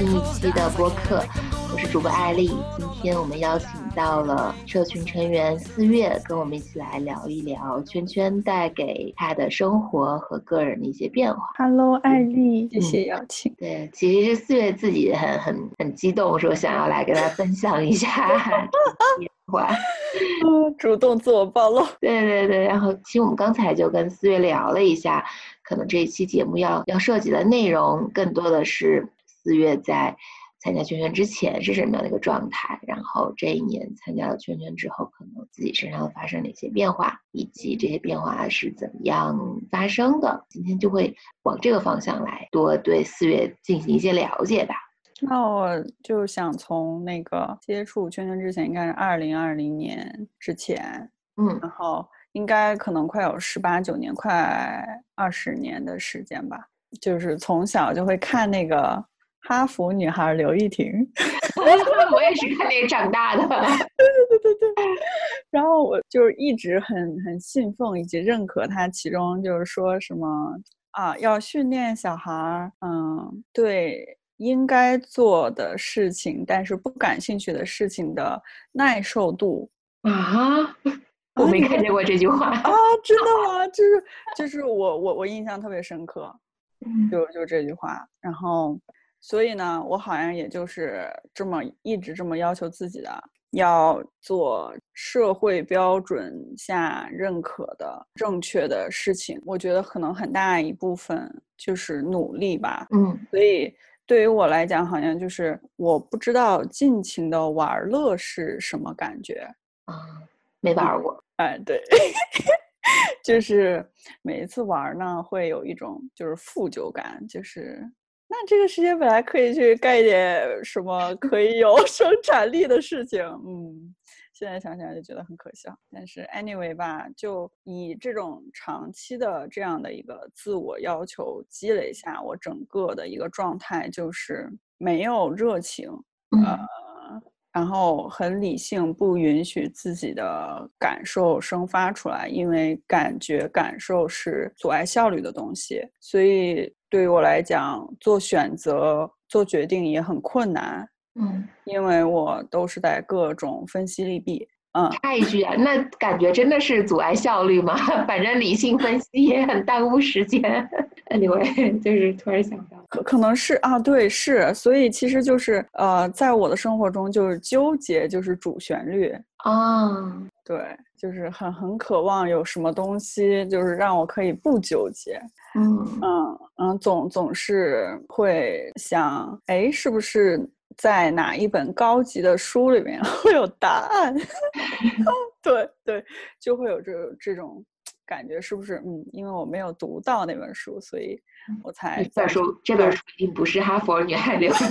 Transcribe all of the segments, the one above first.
新一期的播客，我是主播艾丽。今天我们邀请到了社群成员四月，跟我们一起来聊一聊圈圈带给他的生活和个人的一些变化。Hello，艾丽，谢谢邀请。对，其实是四月自己很很很激动，说想要来跟他分享一下 变化。嗯，主动自我暴露。对对对，然后其实我们刚才就跟四月聊了一下，可能这一期节目要要涉及的内容，更多的是四月在参加圈圈之前是什么样的一个状态，然后这一年参加了圈圈之后，可能自己身上发生哪些变化，以及这些变化是怎么样发生的。今天就会往这个方向来多对四月进行一些了解吧。那我就想从那个接触圈圈之前，应该是二零二零年之前，嗯然后应该可能快有十八九年，快二十年的时间吧。就是从小就会看那个哈佛女孩刘亦婷，我也是看那个长大的。对对对对对。然后我就是一直很很信奉以及认可她，其中就是说什么啊，要训练小孩儿，嗯，对应该做的事情，但是不感兴趣的事情的耐受度。啊，我没看见过这句话啊，真的吗？就是就是我我我印象特别深刻，嗯。就就这句话，然后所以呢，我好像也就是这么一直这么要求自己的，要做社会标准下认可的正确的事情。我觉得可能很大一部分就是努力吧，嗯所以对于我来讲，好像就是我不知道尽情的玩乐是什么感觉。啊，没玩过。哎，对，就是每一次玩呢，会有一种就是负疚感，就是那这个时间本来可以去干一点什么可以有 生产力的事情，嗯，现在想想就觉得很可笑。但是 anyway 吧，就以这种长期的这样的一个自我要求积累下，我整个的一个状态就是没有热情，呃嗯，然后很理性，不允许自己的感受生发出来，因为感觉、感受是阻碍效率的东西，所以对于我来讲，做选择、做决定也很困难，嗯，因为我都是在各种分析利弊。嗯，插一句啊，那感觉真的是阻碍效率吗？反正理性分析也很耽误时间。Anyway，就是突然想到，可可能是啊，对，是，所以其实就是呃，在我的生活中，就是纠结就是主旋律，啊，对，就是很很渴望有什么东西，就是让我可以不纠结。嗯嗯嗯，总总是会想，哎，是不是在哪一本高级的书里面 会有答案？对对，就会有这这种感觉，是不是？嗯，因为我没有读到那本书，所以我才再说这本书已经不是哈佛女孩流。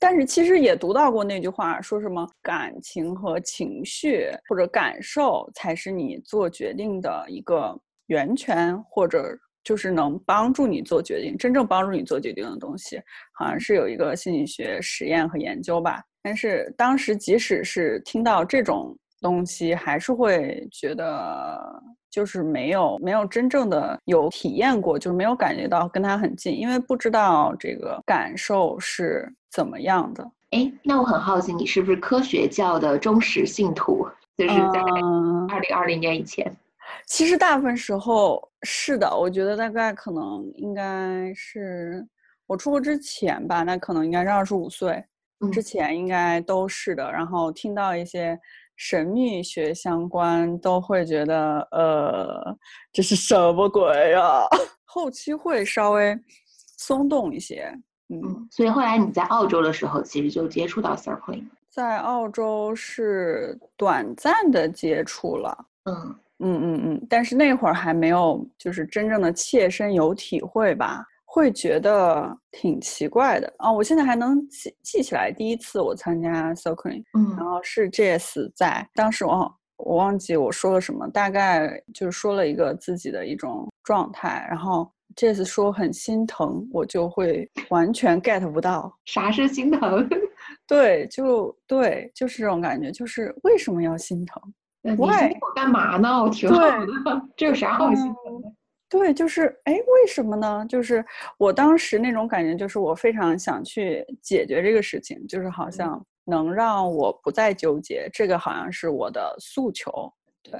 但是其实也读到过那句话，说什么感情和情绪或者感受才是你做决定的一个源泉，或者就是能帮助你做决定，真正帮助你做决定的东西，好像是有一个心理学实验和研究吧。但是当时即使是听到这种东西，还是会觉得就是没有没有真正的有体验过，就是没有感觉到跟他很近，因为不知道这个感受是怎么样的。哎，那我很好奇，你是不是科学教的忠实信徒？就是在嗯，二零二零年以前。其实大部分时候是的，我觉得大概可能应该是我出国之前吧，那可能应该是二十五岁嗯之前应该都是的。然后听到一些神秘学相关，都会觉得呃，这是什么鬼啊？后期会稍微松动一些，嗯。嗯，所以后来你在澳洲的时候，其实就接触到 circling。在澳洲是短暂的接触了，嗯嗯嗯嗯，但是那会儿还没有就是真正的切身有体会吧，会觉得挺奇怪的啊、我现在还能记记起来，第一次我参加 s o c r i n 嗯然嗯后是 Jess 在，当时我我忘记我说了什么，大概就是说了一个自己的一种状态，然后 Jess 说很心疼，我就会完全 get 不到。啥是心疼？对，就对，就是这种感觉，就是为什么要心疼？你？心疼我干嘛呢？我挺好的，这有啥好心疼的？对，就是哎，为什么呢？就是我当时那种感觉，就是我非常想去解决这个事情，就是好像能让我不再纠结，这个好像是我的诉求。对，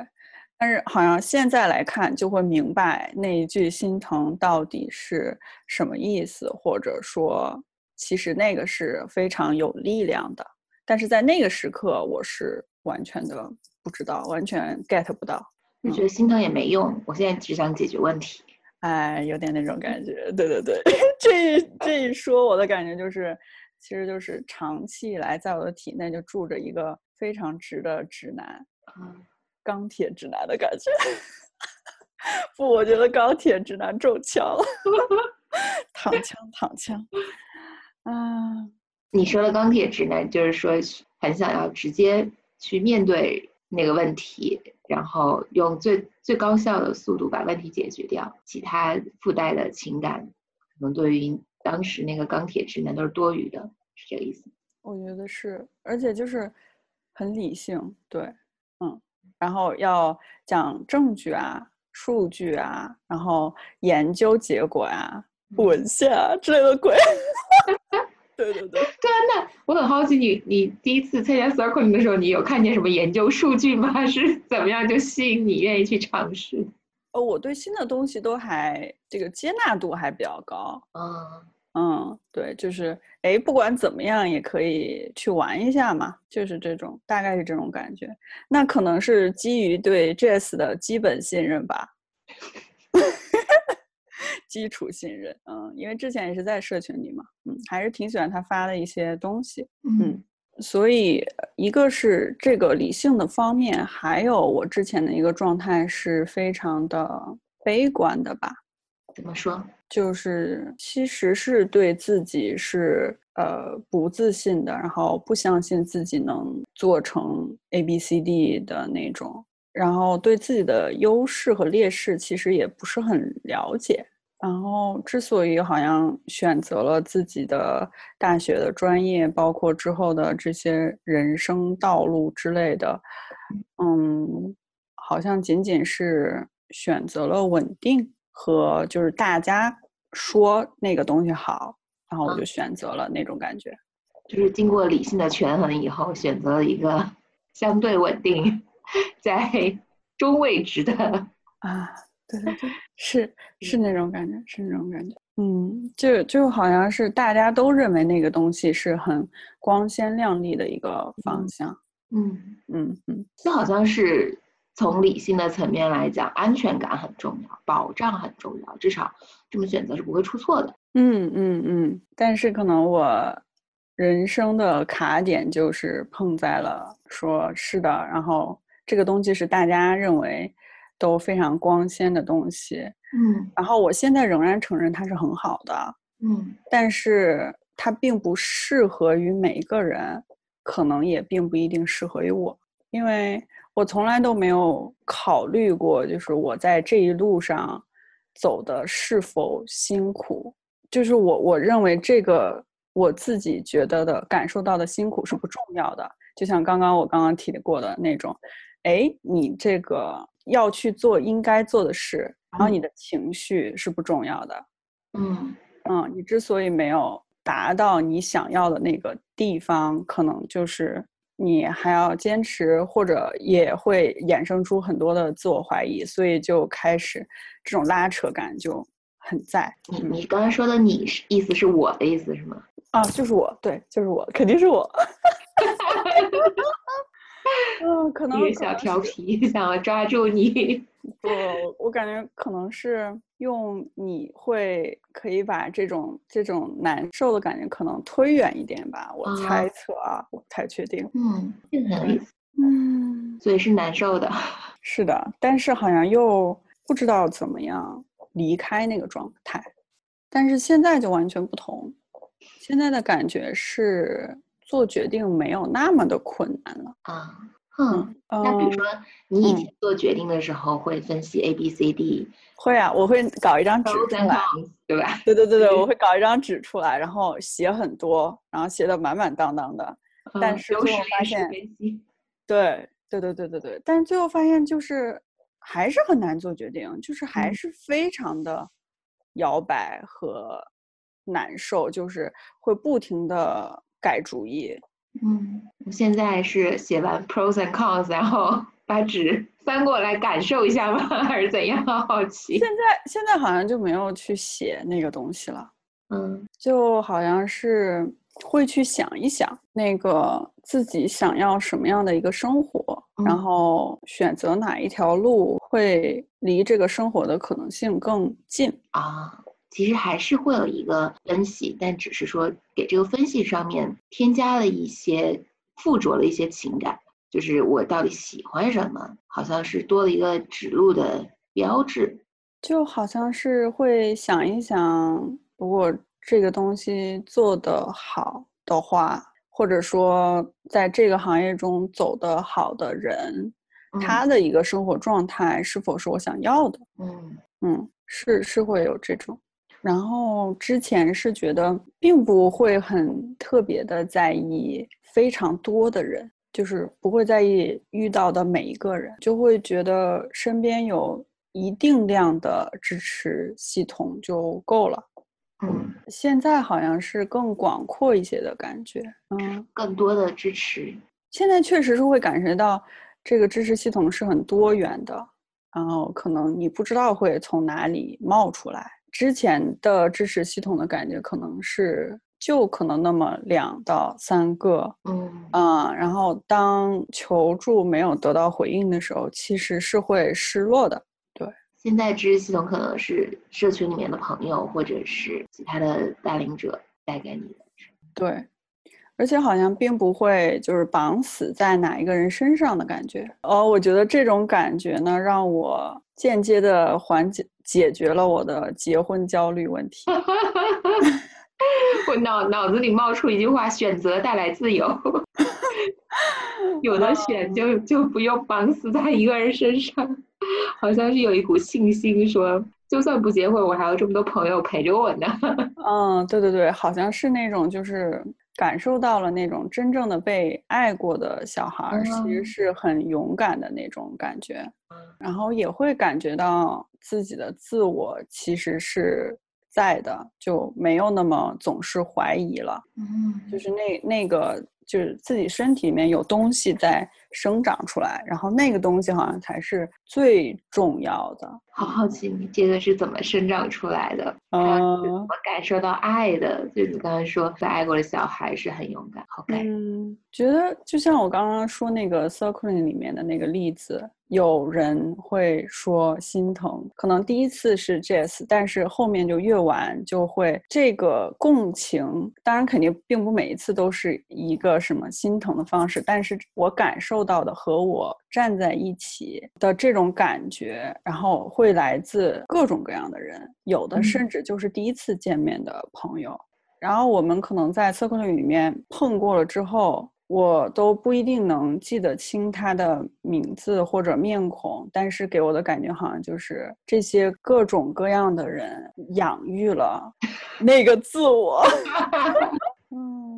但是好像现在来看，就会明白那一句心疼到底是什么意思，或者说，其实那个是非常有力量的。但是在那个时刻，我是完全的不知道，完全 get 不到。就觉得心疼也没用，我现在只想解决问题。哎，有点那种感觉。对对对，这这一说，我的感觉就是，其实就是长期以来在我的体内就住着一个非常直的直男，钢铁直男的感觉。不，我觉得钢铁直男中枪了，躺枪躺枪。啊，你说的钢铁直男，就是说很想要直接去面对那个问题。然后用最最高效的速度把问题解决掉，其他附带的情感，可能对于当时那个钢铁直男都是多余的，是这个意思。我觉得是，而且就是很理性，对，嗯，然后要讲证据啊、数据啊，然后研究结果啊、文献啊之类的鬼。对对对，对啊，那 我很好奇，你你第一次参加 circling 的时候，你有看见什么研究数据吗？还是怎么样就吸引你愿意去尝试？哦，我对新的东西都还这个接纳度还比较高。嗯嗯，对，就是哎，不管怎么样也可以去玩一下嘛，就是这种，大概是这种感觉。那可能是基于对 Jazz 的基本信任吧。基础信任，嗯，因为之前也是在社群里嘛，嗯，还是挺喜欢他发的一些东西，嗯，所以一个是这个理性的方面，还有我之前的一个状态是非常的悲观的吧？怎么说？就是其实是对自己是呃不自信的，然后不相信自己能做成 A B C D 的那种，然后对自己的优势和劣势其实也不是很了解。然后，之所以好像选择了自己的大学的专业，包括之后的这些人生道路之类的，嗯，好像仅仅是选择了稳定和就是大家说那个东西好，然后我就。选择了那种感觉，就是经过理性的权衡以后，选择了一个相对稳定，在中位值的啊。对对对，是是那种感觉，是那种感觉。嗯，就就好像是大家都认为那个东西是很光鲜亮丽的一个方向。嗯嗯嗯，就好像是从理性的层面来讲，安全感很重要，保障很重要，至少这么选择是不会出错的。嗯嗯嗯。但是可能我人生的卡点就是碰在了说是的，然后这个东西是大家认为。都非常光鲜的东西，嗯，然后我现在仍然承认它是很好的，嗯，但是它并不适合于每一个人，可能也并不一定适合于我，因为我从来都没有考虑过，就是我在这一路上走的是否辛苦，就是我我认为这个我自己觉得的感受到的辛苦是不重要的，就像刚刚我刚刚提过的那种，哎，你这个。要去做应该做的事，然后你的情绪是不重要的。嗯嗯，你之所以没有达到你想要的那个地方，可能就是你还要坚持，或者也会衍生出很多的自我怀疑，所以就开始这种拉扯感就很在。你你刚才说的你是意思是我的意思是吗？啊，就是我，对，就是我，肯定是我。嗯，可能小调皮，想要抓住你。对，我感觉可能是用你会可以把这种这种难受的感觉可能推远一点吧。我猜测啊，我不太确定。嗯，这个很有意思。嗯，所以是难受的。是的，但是好像又不知道怎么样离开那个状态。但是现在就完全不同，现在的感觉是。做决定没有那么的困难了啊，嗯，那比如说你以前做决定的时候会分析 A B C D，会啊，我会搞一张纸出来，对吧？对对对对，我？会搞一张纸出来，然后写很多，然后写的满满当当的，但是最后发现，对对对对对对对，但是最后发现就是还是很难做决定，就是还嗯。是非常的摇摆和难受，就是会不停的改主意。嗯，我现在是写完 pros and cons，然后 把纸翻过来感受一下吗？还是怎样？好奇。现在现在好像就没有去写那个东西了，嗯就好像是会去想一想那个自己想要什么样的一个生活，然嗯后选择哪一条路会离这个生活的可能性更近。啊，其实还是会有一个分析，但只是说给这个分析上面添加了一些附着了一些情感，就是我到底喜欢什么，好像是多了一个指路的标志。就好像是会想一想，如果这个东西做得好的话，或者说在这个行业中走得好的人，嗯他的一个生活状态是否是我想要的？嗯嗯，是是会有这种。然后之前是觉得并不会很特别的在意非常多的人，就是不会在意遇到的每一个人，就会觉得身边有一定量的支持系统就够了。嗯，现在好像是更广阔一些的感觉，嗯，更多的支持。现在确实是会感觉到这个支持系统是很多元的，然后可能你不知道会从哪里冒出来。之前的支持系统的感觉可能是就可能那么两到三个，嗯嗯，然后当求助没有得到回应的时候，其实是会失落的。对现在知识系统可能是社群里面的朋友，或者是其他的带领者带给你的。对，而且好像并不会就是绑死在哪一个人身上的感觉。哦，我觉得这种感觉呢，让我间接的缓解解决了我的结婚焦虑问题。我脑脑子里冒出一句话：选择带来自由。有的选就就不用绑死在一个人身上，好像是有一股信心说，就算不结婚，我还有这么多朋友陪着我呢。嗯，对对对，好像是那种就是感受到了那种真正的被爱过的小孩儿，其实嗯。是很勇敢的那种感觉，然后也会感觉到自己的自我其实是在的，就没有那么总是怀疑了。嗯。就是那那个就是自己身体里面有东西在生长出来，然后那个东西好像才是最重要的。好好奇你这个是怎么生长出来的？嗯么感受到爱的？就你刚才说，在爱过的小孩是很勇敢，好感。嗯，觉得就像我刚刚说那个 circling 里面的那个例子，有人会说心疼，可能第一次是 Jess，但是后面就越玩就会这个共情，当然肯定并不每一次都是一个什么心疼的方式，但是我感受到的和我站在一起的这种感觉，然后会来自各种各样的人，有的嗯甚至就是第一次见面的朋友。然后我们可能在 circle 里面碰过了之后，我都不一定能记得清他的名字或者面孔，但是给我的感觉好像就是这些各种各样的人养育了 那个自我。嗯，嗯，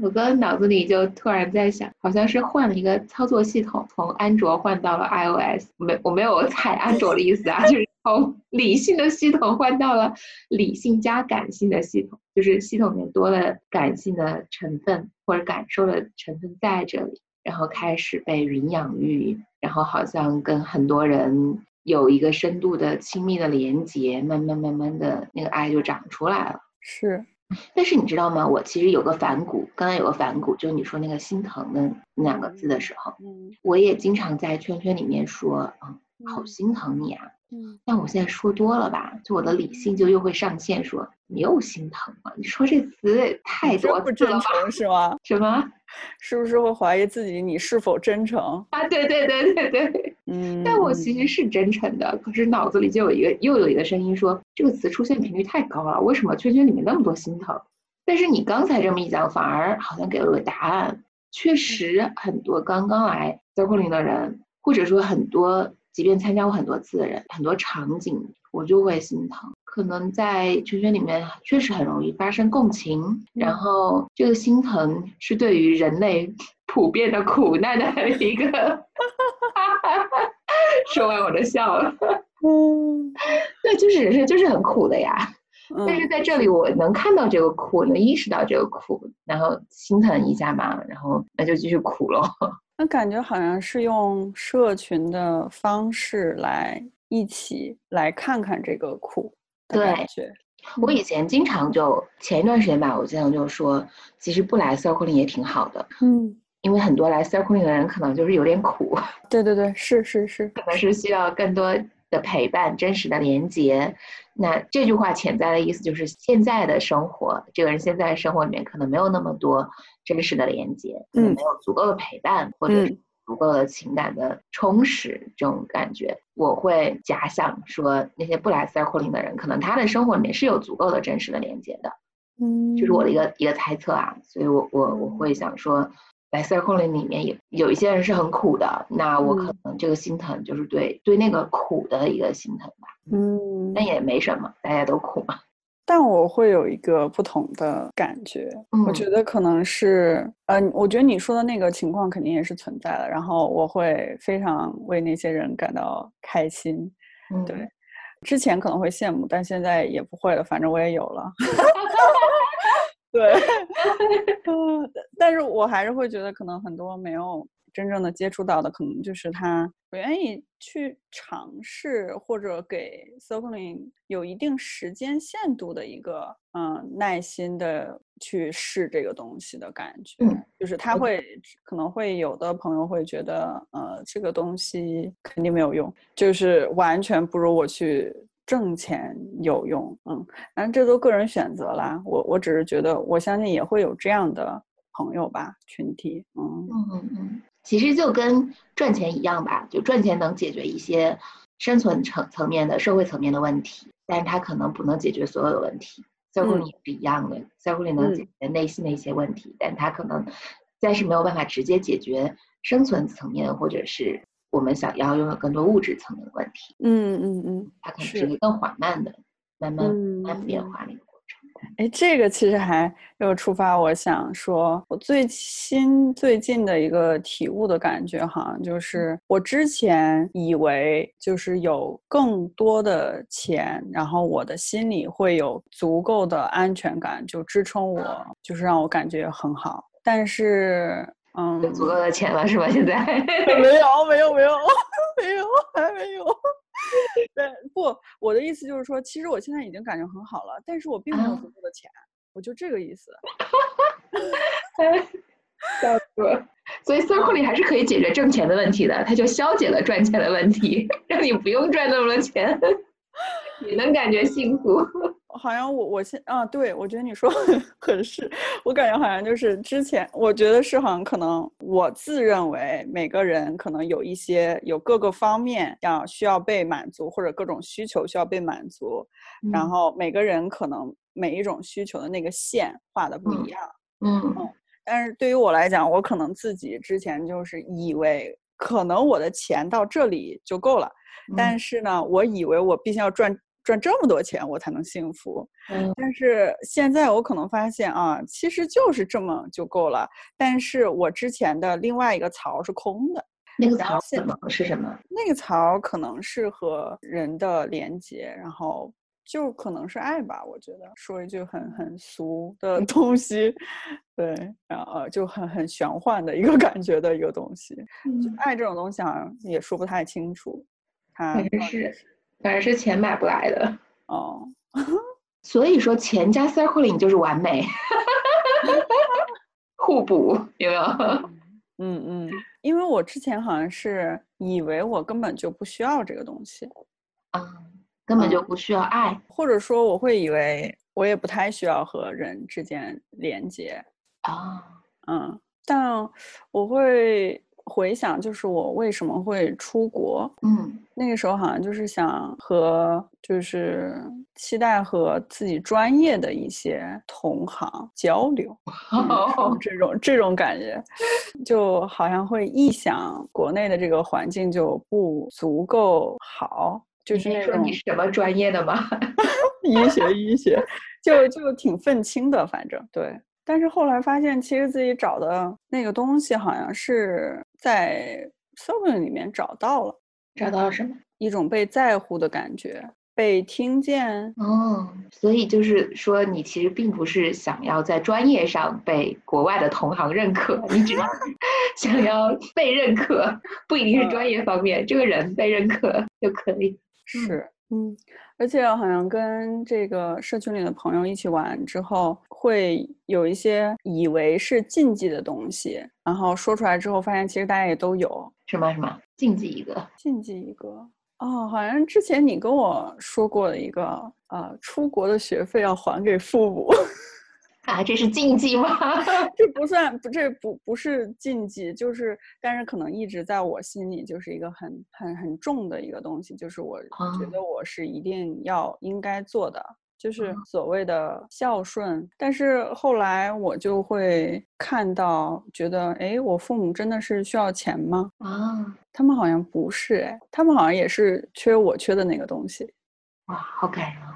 我刚刚脑子里就突然在想，好像是换了一个操作系统，从安卓换到了 iOS。没，我没有踩安卓的意思啊，就是从理性的系统换到了理性加感性的系统，就是系统里面多了感性的成分或者感受的成分在这里，然后开始被云养育，然后好像跟很多人有一个深度的亲密的连接，慢慢慢慢的那个爱就长出来了。是，但是你知道吗？我其实有个反骨，刚才有个反骨，就是你说那个心疼的那两个字的时候，嗯我也经常在圈圈里面说，嗯，好心疼你啊。嗯但我现在说多了吧，就我的理性就又会上线说，你又心疼了？你说这词也太多真不真？诚是吗？什么 是不是会怀疑自己你是否真诚？啊？对对对对对。嗯，但我其实是真诚的，可是脑子里就有一个又有一个声音说，这个词出现频率太高了，为什么圈圈里面那么多心疼？但是你刚才这么一讲，反而好像给了我个答案。确实，很多刚刚来 circling 的人，或者说很多即便参加过很多次的人，很多场景我就会心疼。可能在圈圈里面确实很容易发生共情，然后这个心疼是对于人类普遍的苦难的一个 说完我就笑了。嗯，对，就是人生就是很苦的呀。但是在这里，我能看到这个苦，能意识到这个苦，然后心疼一下嘛，然后那就继续苦喽。那感觉好像是用社群的方式来一起来看看这个苦的感觉。我以前经常就前一段时间吧，我经常就说，其实不来 circling 也挺好的。嗯，因为很多来 circling 的人可能就是有点苦。对对对，是是是，可能是需要更多的陪伴、真实的连接。那这句话潜在的意思就是，现在的生活，这个人现在生活里面可能没有那么多真实的连接，嗯，没有足够的陪伴，或者是。足够的情感的充实，这种感觉，我会假想说，那些不来 circling 的人，可能他的生活里面是有足够的真实的连接的，嗯，就是我的一个一个猜测啊，所以我我我会想说，来 circling 里面有有一些人是很苦的，那我可能这个心疼就是对对那个苦的一个心疼吧，嗯，那也没什么，大家都苦嘛。但我会有一个不同的感觉，我觉得可能是，嗯，我觉得你说的那个情况肯定也是存在的，然后我会非常为那些人感到开心，对，之前可能会羡慕，但现在也不会了，反正我也有了，对，嗯，但是我还是会觉得可能很多没有。真正的接触到的，可能就是他不愿意去尝试，或者给 circling 有一定时间限度的一个，嗯，耐心的去试这个东西的感觉。嗯，就是他会可能会有的朋友会觉得，呃，这个东西肯定没有用，就是完全不如我去挣钱有用。嗯，反正这都个人选择啦。我我只是觉得，我相信也会有这样的朋友吧，群体。嗯嗯嗯。其实就跟赚钱一样吧，就赚钱能解决一些生存层层面的社会层面的问题，但是它可能不能解决所有的问题。circling 也是一样的，circling 能解决内心的一些问题，但它可能暂时没有办法直接解决生存层面或者是我们想要拥有更多物质层面的问题。嗯嗯嗯，它可能是一个更缓慢的、慢慢慢慢变化的一个过程。哎，这个其实还又触发我想说，我最新最近的一个体悟的感觉，好像就是我之前以为就是有更多的钱，然后我的心里会有足够的安全感，就支撑我，就是让我感觉很好。但是，嗯，有足够的钱了是吧？现在 没有，没有，没有，没有，还没有。对，不，我的意思就是说，其实我现在已经感觉很好了，但是我并没有足够的钱，我就这个意思。笑死了。所以 circling 还是可以解决挣钱的问题的，它就消解了赚钱的问题，让你不用赚那么多钱，你能感觉幸福。好像我我现啊，对我觉得你说很是，我感觉好像就是之前，我觉得是好像可能我自认为每个人可能有一些有各个方面要需要被满足，或者各种需求需要被满足，然后每个人可能每一种需求的那个线画的不一样，嗯。嗯，但是对于我来讲，我可能自己之前就是以为可能我的钱到这里就够了，但是呢，我以为我必须要赚。赚这么多钱我才能幸福，嗯，但是现在我可能发现啊，其实就是这么就够了。但是我之前的另外一个槽是空的，那个槽是什么？那个槽可能是和人的连接，然后就可能是爱吧。我觉得说一句很很俗的 东西，对，然后就很很玄幻的一个 感觉的一个东西。就爱这种东西好像也说不太清楚，它是。反正是钱买不来的哦，所以说钱加 circling 就是完美，互补有没有？嗯嗯，因为我之前好像是以为我根本就不需要这个东西，啊，根本就不需要爱，或者说我会以为我也不太需要和人之间连接啊，嗯，但我会。回想就是我为什么会出国，嗯，那个时候好像就是想和就是期待和自己专业的一些同行交流，这种这种感觉，就好像会臆想国内的这个环境就不足够好，就是那种你什么专业的吗？医学医学，就就挺愤青的，反正对。但是后来发现，其实自己找的那个东西好像是在 s o r g 里面找到了，找到了什么？一种被在乎的感觉，被听见。哦，所以就是说，你其实并不是想要在专业上被国外的同行认可，你只要 想要被认可，不一定是专业方面，这个人被认可就可以。是，嗯，而且好像跟这个社群里的朋友一起玩之后，会有一些以为是禁忌的东西，然后说出来之后，发现其实大家也都有。什么什么禁忌一个？禁忌一个。哦，好像之前你跟我说过的一个，呃，出国的学费要还给父母，啊，这是禁忌吗？这不算，不，这不不是禁忌，就是，但是可能一直在我心里就是一个很很很重的一个东西，就是我觉得我是一定要应该做的。就是所谓的孝顺，但是后来我就会看到，觉得，哎，我父母真的是需要钱吗？啊，他们好像不是，哎，他们好像也是缺我缺的那个东西。哇，好感人。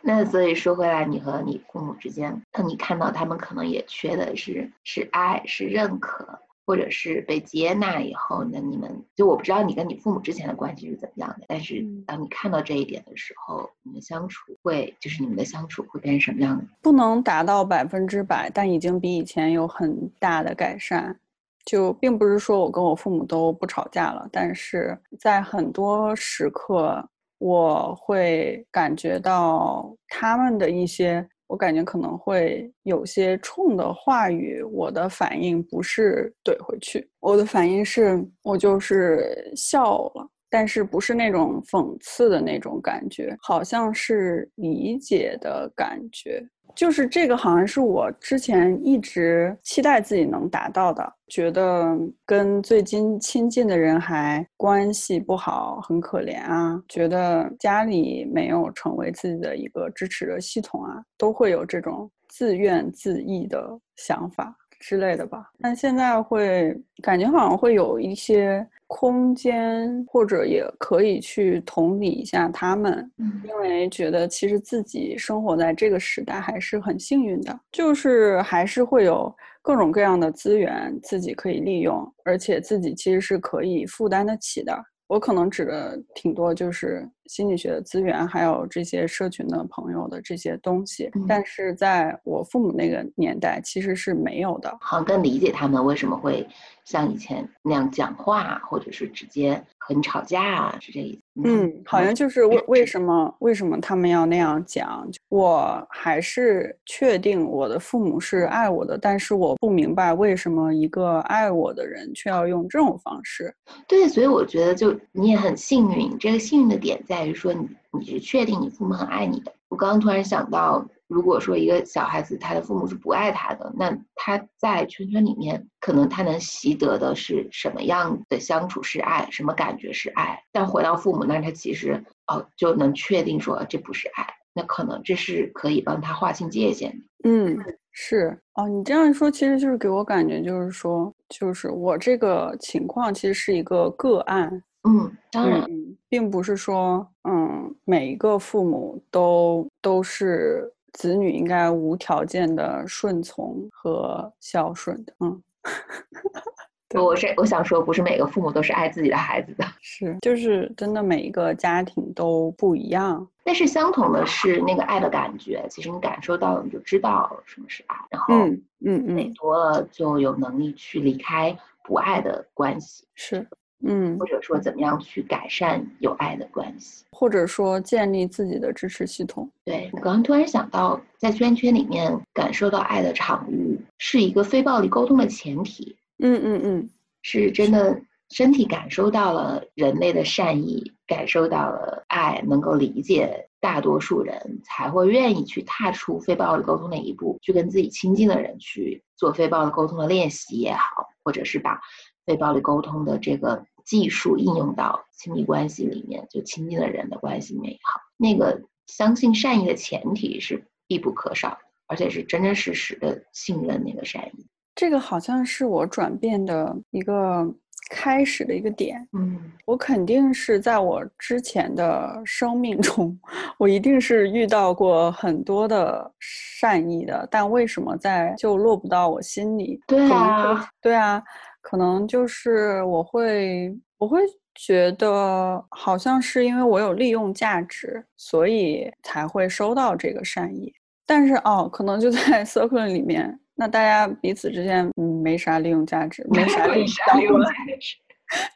那所以说回来，你和你父母之间，当你看到他们可能也缺的是是爱，是认可。或者是被接纳以后，那你们就我不知道你跟你父母之前的关系是怎么样的，但是当你看到这一点的时候，你们相处会就是你们的相处会变成什么样的？不能达到百分之百，但已经比以前有很大的改善。就并不是说我跟我父母都不吵架了，但是在很多时刻，我会感觉到他们的一些。我感觉可能会有些冲的话语，我的反应不是怼回去，我的反应是我就是笑了，但是不是那种讽刺的那种感觉，好像是理解的感觉。就是这个，好像是我之前一直期待自己能达到的。觉得跟最近亲近的人还关系不好，很可怜啊。觉得家里没有成为自己的一个支持的系统啊，都会有这种自怨自艾的想法之类的吧。但现在会感觉好像会有一些。空间，或者也可以去同理一下他们，因为觉得其实自己生活在这个时代还是很幸运的，就是还是会有各种各样的资源自己可以利用，而且自己其实是可以负担得起的。我可能指的挺多，就是心理学的资源，还有这些社群的朋友的这些东西。但是在我父母那个年代，其实是没有的。好像更理解他们为什么会像以前那样讲话，或者是直接和你吵架啊，是这意思。嗯，好像就是为为什么为什么他们要那样讲？我还是确定我的父母是爱我的，但是我不明白为什么一个爱我的人却要用这种方式。对，所以我觉得就你也很幸运。这个幸运的点在于说，你你是确定你父母很爱你的。我刚刚突然想到。如果说一个小孩子他的父母是不爱他的，那他在圈圈里面可能他能习得的是什么样的相处是爱，什么感觉是爱。但回到父母那，他其实哦就能确定说这不是爱，那可能这是可以帮他划清界限的。嗯，是哦，你这样一说，其实就是给我感觉就是说，就是我这个情况其实是一个个案。嗯，当然，并不是说嗯每一个父母都都是。子女应该无条件的顺从和孝顺的，嗯，我是我想说，不是每个父母都是爱自己的孩子的，是，就是真的每一个家庭都不一样。但是相同的是那个爱的感觉，其实你感受到了，你就知道什么是爱，然后嗯嗯嗯，多了就有能力去离开不爱的关系，是。嗯，或者说怎么样去改善有爱的关系，或者说建立自己的支持系统。对我刚刚突然想到，在圈圈里面感受到爱的场域，是一个非暴力沟通的前提。嗯嗯嗯，是真的身体感受到了人类的善意，感受到了爱，能够理解大多数人，才会愿意去踏出非暴力沟通的一步，去跟自己亲近的人去做非暴力沟通的练习也好，或者是把非暴力沟通的这个。技术应用到亲密关系里面，就亲近的人的关系里面也好，那个相信善意的前提是必不可少的，而且是真真实实的信任那个善意。这个好像是我转变的一个开始的一个点。嗯，我肯定是在我之前的生命中，我一定是遇到过很多的善意的，但为什么在就落不到我心里？对啊，对啊。可能就是我会，我会觉得好像是因为我有利用价值，所以才会收到这个善意。但是哦，可能就在 circle 里面，那大家彼此之间嗯没啥利用价值，没啥利益相关，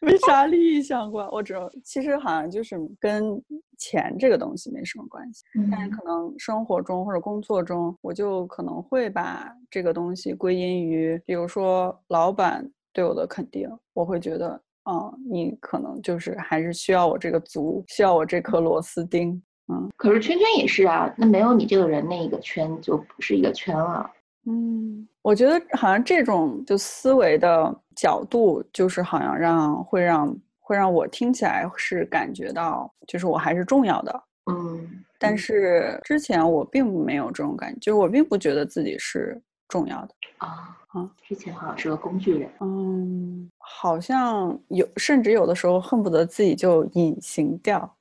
没啥利益相关。我只其实好像就是跟钱这个东西没什么关系，但是可能生活中或者工作中，我就可能会把这个东西归因于，比如说老板对我的肯定，我会觉得，嗯，你可能就是还是需要我这个足，需要我这颗螺丝钉。嗯，可是圈圈也是啊，那没有你这个人，那一个圈就不是一个圈了。嗯，我觉得好像这种就思维的角度，就是好像让会让会让我听起来是感觉到，就是我还是重要的。嗯，但是之前我并没有这种感觉，就是我并不觉得自己是重要的啊啊，之前好像是个工具人。嗯，好像有，甚至有的时候恨不得自己就隐形掉。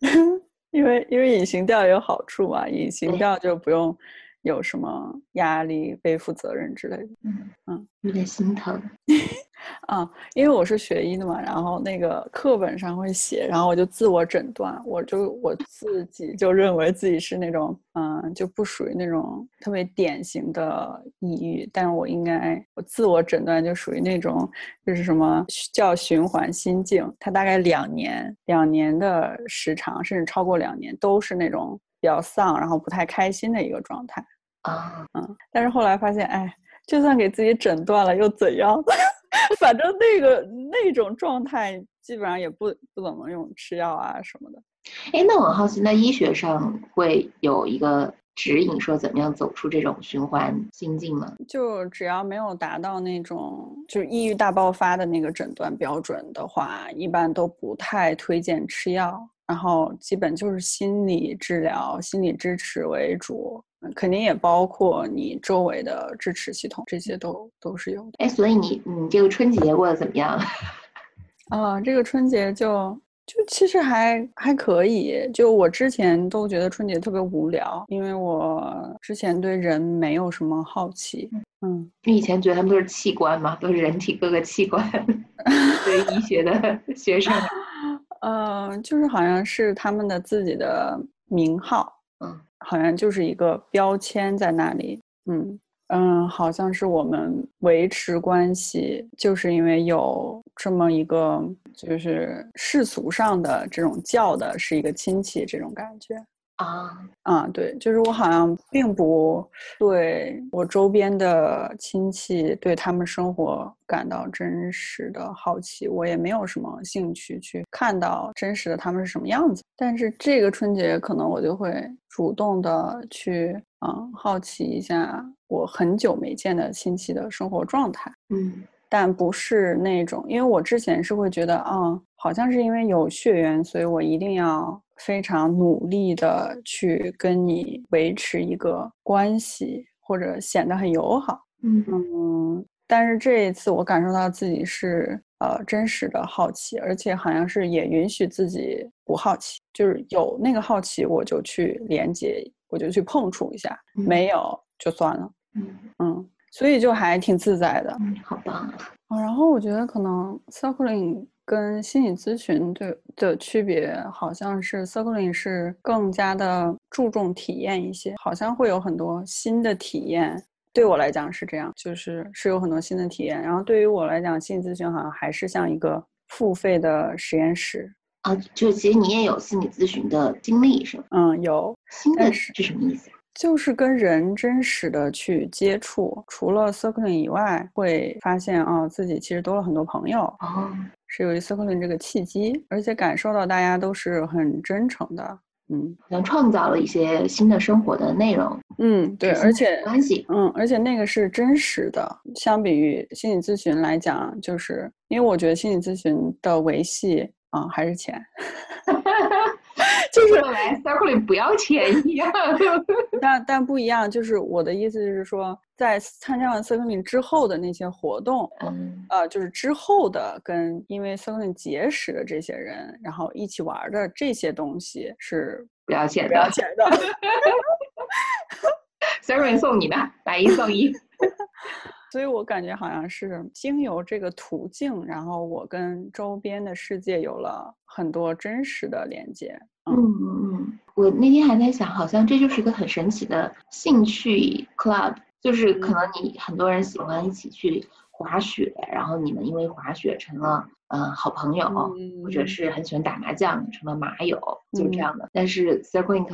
因为因为隐形掉也有好处嘛，隐形掉就不用有什么压力、背负责任之类的。嗯嗯，有点心疼。啊，因为我是学医的嘛，然后那个课本上会写，然后我就自我诊断，我就我自己就认为自己是那种，嗯，就不属于那种特别典型的抑郁，但是我应该，我自我诊断就属于那种，就是什么叫循环心境，它大概两年，两年的时长，甚至超过两年，都是那种比较丧，然后不太开心的一个状态。啊，嗯，但是后来发现，哎，就算给自己诊断了又怎样？反正那个那种状态，基本上也不不怎么用吃药啊什么的。哎，那我很好奇，那医学上会有一个指引，说怎么样走出这种循环心境吗？就只要没有达到那种就是抑郁大爆发的那个诊断标准的话，一般都不太推荐吃药，然后基本就是心理治疗、心理支持为主。肯定也包括你周围的支持系统，这些都都是有的。哎，所以你你这个春节过得怎么样？啊，这个春节就就其实还还可以。就我之前都觉得春节特别无聊，因为我之前对人没有什么好奇。嗯，你以前觉得他们都是器官嘛，都是人体各个器官。对医学的学生，嗯，就是好像是他们的自己的名号。嗯。好像就是一个标签在那里，嗯嗯，好像是我们维持关系，就是因为有这么一个，就是世俗上的这种叫的是一个亲戚这种感觉。啊啊，对，就是我好像并不对我周边的亲戚对他们生活感到真实的好奇，我也没有什么兴趣去看到真实的他们是什么样子。但是这个春节可能我就会主动的去嗯好奇一下我很久没见的亲戚的生活状态，嗯，但不是那种，因为我之前是会觉得啊，好像是因为有血缘，所以我一定要。非常努力的去跟你维持一个关系，或者显得很友好。嗯嗯，但是这一次我感受到自己是呃真实的好奇，而且好像是也允许自己不好奇，就是有那个好奇我就去连接，我就去碰触一下，没有就算了。嗯嗯，所以就还挺自在的。嗯，好棒啊！然后我觉得可能 circling。跟心理咨询对的区别，好像是 circling 是更加的注重体验一些，好像会有很多新的体验。对我来讲是这样，就是是有很多新的体验。然后对于我来讲，心理咨询好像还是像一个付费的实验室啊。就其实你也有心理咨询的经历是吗？嗯，有。新的是什么意思？就是跟人真实的去接触，除了 circling 以外，会发现啊，自己其实多了很多朋友。哦。是由于 circling 这个契机，而且感受到大家都是很真诚的，嗯，能创造了一些新的生活的内容，嗯，对，而且关系，嗯，而且那个是真实的。相比于心理咨询来讲，就是因为我觉得心理咨询的维系啊还是钱。就是来 circling 不要钱一样，但但不一样。就是我的意思就是说，在参加完 circling 之后的那些活动，嗯，呃，就是之后的跟因为 circling 结识的这些人，然后一起玩的这些东西是不要钱的，不要钱的。circling 送你的，买一送一。所以我感觉好像是经由这个途径，然后我跟周边的世界有了很多真实的连接。嗯嗯嗯，我那天还在想，好像这就是一个很神奇的兴趣 club，就是可能你很多人喜欢一起去滑雪，然后你们因为滑雪成了。嗯，好朋友，或者是很喜欢打麻将，成了麻友，就是这样的。但是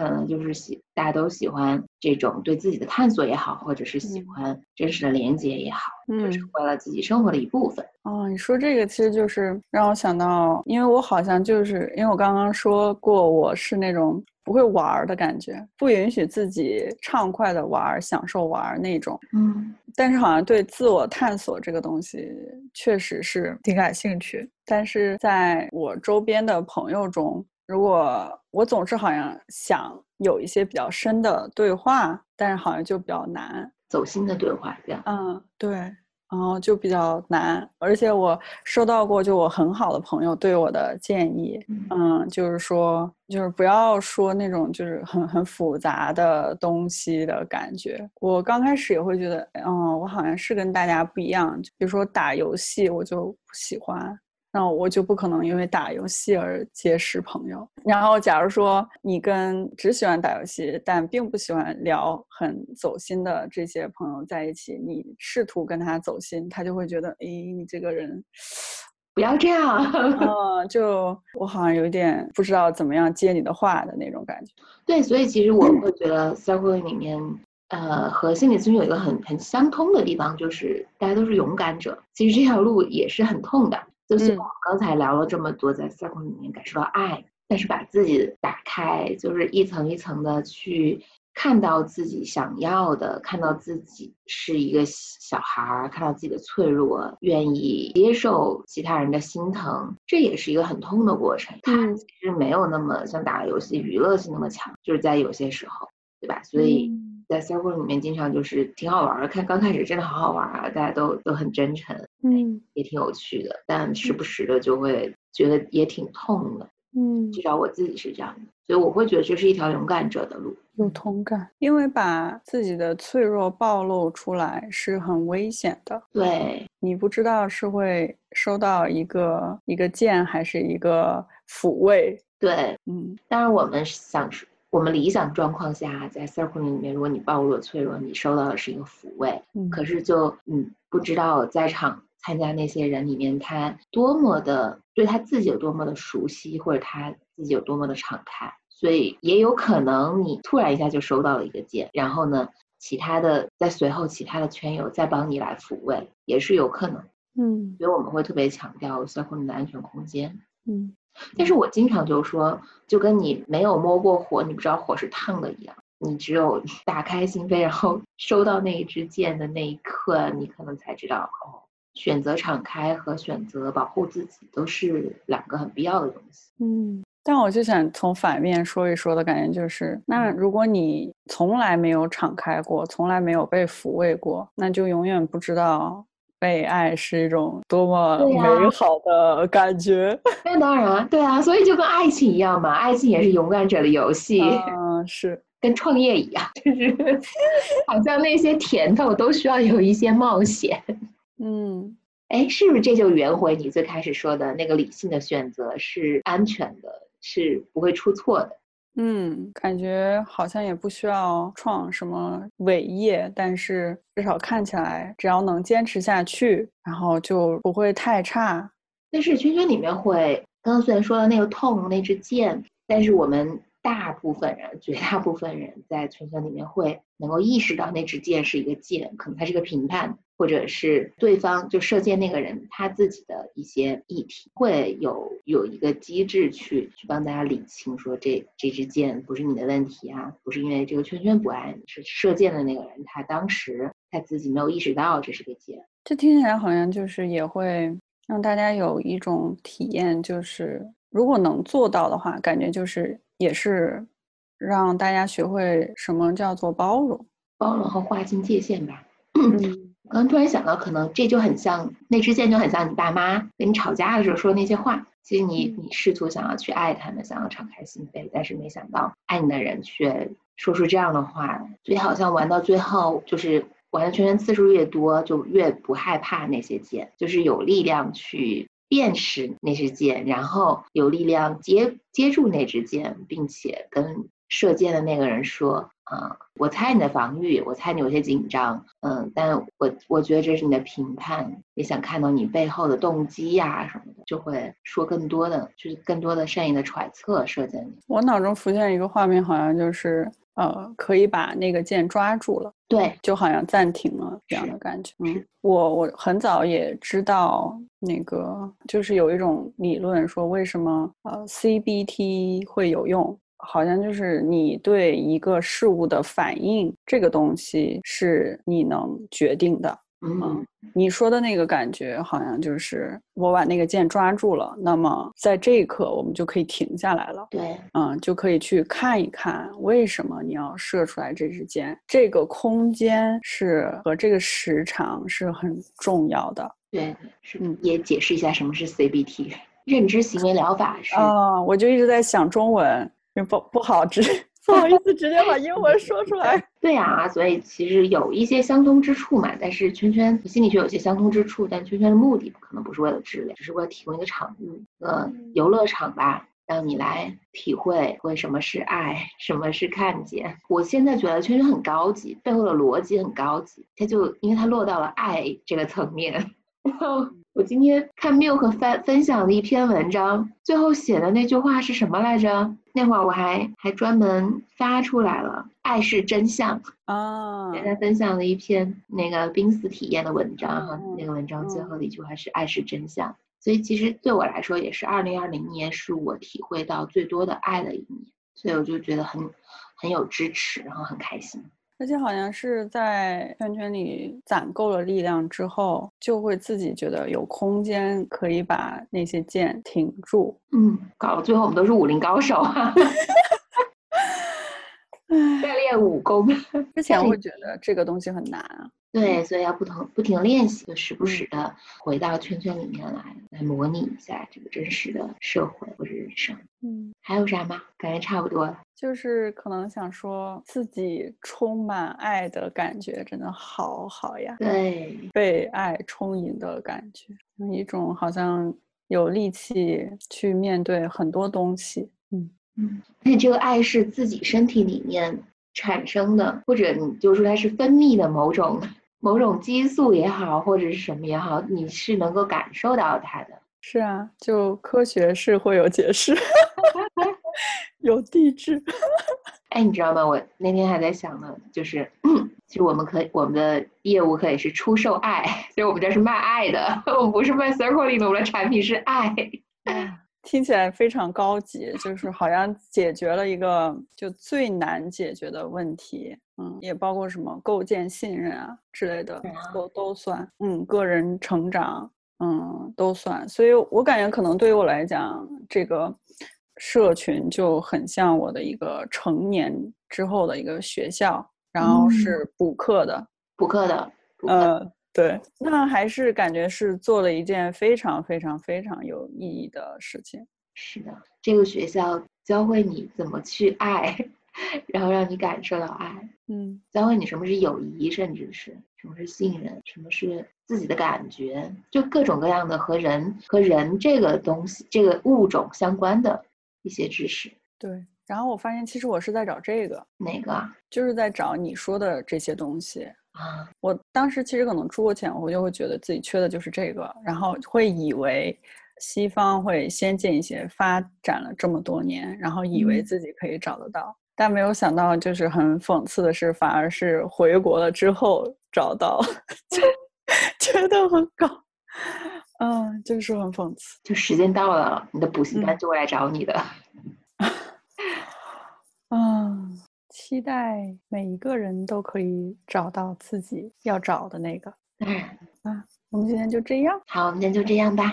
能就是喜，大家都喜欢这种对自己的探索也好，或者是喜欢真实的连接也好，嗯，成为了自己生活的一部分。哦，你说这个其实就是让我想到，因为我好像就是因为我刚刚说过，我是那种。不会玩的感觉，不允许自己畅快的玩、享受玩那种。嗯，但是好像对自我探索这个东西确实是挺感兴趣。但是在我周边的朋友中，如果我总是好像想有一些比较深的对话，但是好像就比较难走心的对话，这样。嗯，对。然后就比较难，而且我收到过就我很好的朋友对我的建议，嗯，就是说，就是不要说那种就是很很复杂的东西的感觉。我刚开始也会觉得，嗯，我好像是跟大家不一样，比如说打游戏，我就不喜欢。那我就不可能因为打游戏而结识朋友。然后，假如说你跟只喜欢打游戏但并不喜欢聊很走心的这些朋友在一起，你试图跟他走心，他就会觉得，哎，你这个人不要这样。嗯，就我好像有点不知道怎么样接你的话的那种感觉。对，所以其实我 会觉得 circle 里面，呃，和心理咨询有一个很很相通的地方，就是大家都是勇敢者。其实这条路也是很痛的。就是我们刚才聊了这么多，在 circle 里面感受到爱，但是把自己打开，就是一层一层的去看到自己想要的，看到自己是一个小孩儿，看到自己的脆弱，愿意接受其他人的心疼，这也是一个很痛的过程。它其实没有那么像打游戏娱乐性那么强，就是在有些时候，对吧？所以。在 circle 里面，经常就是挺好玩的。看刚开始真的好好玩啊，大家都都很真诚，嗯，也挺有趣的。但时不时的就会觉得也挺痛的，嗯，至少我自己是这样的。所以我会觉得这是一条勇敢者的路，有同感。因为把自己的脆弱暴露出来是很危险的，对你不知道是会收到一个一个剑还是一个抚慰。对，嗯，当然我们想说。我们理想状况下，在 circle 里面，如果你暴露了脆弱，你收到的是一个抚慰。嗯，可是就嗯，不知道在场参加那些人里面，他多么的对他自己有多么的熟悉，或者他自己有多么的敞开，所以也有可能你突然一下就收到了一个剑，然后呢，其他的在随后其他的圈友再帮你来抚慰，也是有可能。嗯，所以我们会特别强调 circle 里的安全空间。嗯。但是我经常就说，就跟你没有摸过火，你不知道火是烫的一样。你只有打开心扉，然后收到那一支箭的那一刻，你可能才知道，哦，选择敞开和选择保护自己都是两个很必要的东西。嗯，但我就想从反面说一说的感觉就是，那如果你从来没有敞开过，从来没有被抚慰过，那就永远不知道。被爱是一种多么美好的感觉。那当然，对啊，所以就跟爱情一样嘛，爱情也是勇敢者的游戏。嗯，是跟创业一样，就是 好像那些甜头都需要有一些冒险。嗯，哎，是不是这就圆回你最开始说的那个理性的选择是安全的，是不会出错的？嗯，感觉好像也不需要创什么伟业，但是至少看起来，只要能坚持下去，然后就不会太差。但是圈圈里面会，刚刚虽然说到那个痛那支箭，但是我们。大部分人，绝大部分人在圈圈里面会能够意识到那支箭是一个箭，可能它是个评判，或者是对方就射箭那个人他自己的一些议题，会有有一个机制去去帮大家理清，说这这支箭不是你的问题啊，不是因为这个圈圈不爱你，是射箭的那个人他当时他自己没有意识到这是个箭。这听起来好像就是也会让大家有一种体验，就是如果能做到的话，感觉就是。也是让大家学会什么叫做包容，包容和划清界限吧。我刚突然想到，可能这就很像那支箭，就很像你爸妈跟你吵架的时候说那些话。其实你你试图想要去爱他们，想要敞开心扉，但是没想到爱你的人却说出这样的话。所以好像玩到最后，就是玩的圈圈次数越多，就越不害怕那些箭，就是有力量去辨识那支箭，然后有力量接接住那支箭，并且跟射箭的那个人说。啊，我猜你的防御，我猜你有些紧张，嗯，但我我觉得这是你的评判，也想看到你背后的动机呀什么的，就会说更多的，就是更多的善意的揣测射箭。我脑中浮现一个画面，好像就是呃，可以把那个键抓住了，对，就好像暂停了这样的感觉。嗯，我我很早也知道那个，就是有一种理论说，为什么呃 CBT 会有用。好像就是你对一个事物的反应，这个东西是你能决定的。嗯，你说的那个感觉，好像就是我把那个箭抓住了，那么在这一刻，我们就可以停下来了。对，嗯，就可以去看一看为什么你要射出来这支箭。这个空间是和这个时长是很重要的。对，是，也解释一下什么是 CBT，认知行为疗法是。啊，我就一直在想中文。不不好直 不好意思，直接把英文说出来。对呀，所以其实有一些相通之处嘛。但是圈圈心理学有些相通之处，但圈圈的目的可能不是为了治疗，只是为了提供一个场域，呃，游乐场吧，让你来体会为什么是爱，什么是看见。我现在觉得圈圈很高级，背后的逻辑很高级，它就因为它落到了爱这个层面。然后我今天看 Milk 分分享的一篇文章，最后写的那句话是什么来着？那会儿我还还专门发出来了，爱是真相啊！给他分享了一篇那个濒死体验的文章哈，那个文章最后的一句话是爱是真相。所以其实对我来说，也是二零二零年是我体会到最多的爱的一年，所以我就觉得很很有支持，然后很开心。而且好像是在圈圈里攒够了力量之后，就会自己觉得有空间可以把那些剑挺住。嗯，搞到最后我们都是武林高手啊！在练武功。之前会 觉得这个东西很难啊。对，所以要不同不停练习，就时不时的回到圈圈里面来，来模拟一下这个真实的社会或者人生。嗯，还有啥吗？感觉差不多了。就是可能想说自己充满爱的感觉，真的好好呀。对，被爱充盈的感觉，一种好像有力气去面对很多东西。嗯嗯，而且这个爱是自己身体里面产生的，或者你就说它是分泌的某种。某种激素也好，或者是什么也好，你是能够感受到它的。是啊，就科学是会有解释，有地质。哎，你知道吗？我那天还在想呢，就是其实我们可以，我们的业务可以是出售爱，所以我们这是卖爱的，我们不是卖 Circle 里的，我们的产品是爱。听起来非常高级，就是好像解决了一个就最难解决的问题。嗯，也包括什么构建信任啊之类的，都都算。嗯，个人成长，嗯，都算。所以我感觉可能对于我来讲，这个社群就很像我的一个成年之后的一个学校，然后是补课的，补课的。呃，对，那还是感觉是做了一件非常非常非常有意义的事情。是的，这个学校教会你怎么去爱。然后让你感受到爱，嗯，教会你什么是友谊，甚至是什么是信任，什么是自己的感觉，就各种各样的和人和人这个东西、这个物种相关的一些知识。对，然后我发现其实我是在找这个哪个，就是在找你说的这些东西啊。我当时其实可能出国前，我就会觉得自己缺的就是这个，然后会以为西方会先进一些，发展了这么多年，然后以为自己可以找得到。但没有想到，就是很讽刺的是，反而是回国了之后找到，觉得很搞，嗯，就是很讽刺。就时间到了，你的补习班就会来找你的。嗯，期待每一个人都可以找到自己要找的那个。嗯，啊，我们今天就这样。好，我们今天就这样吧。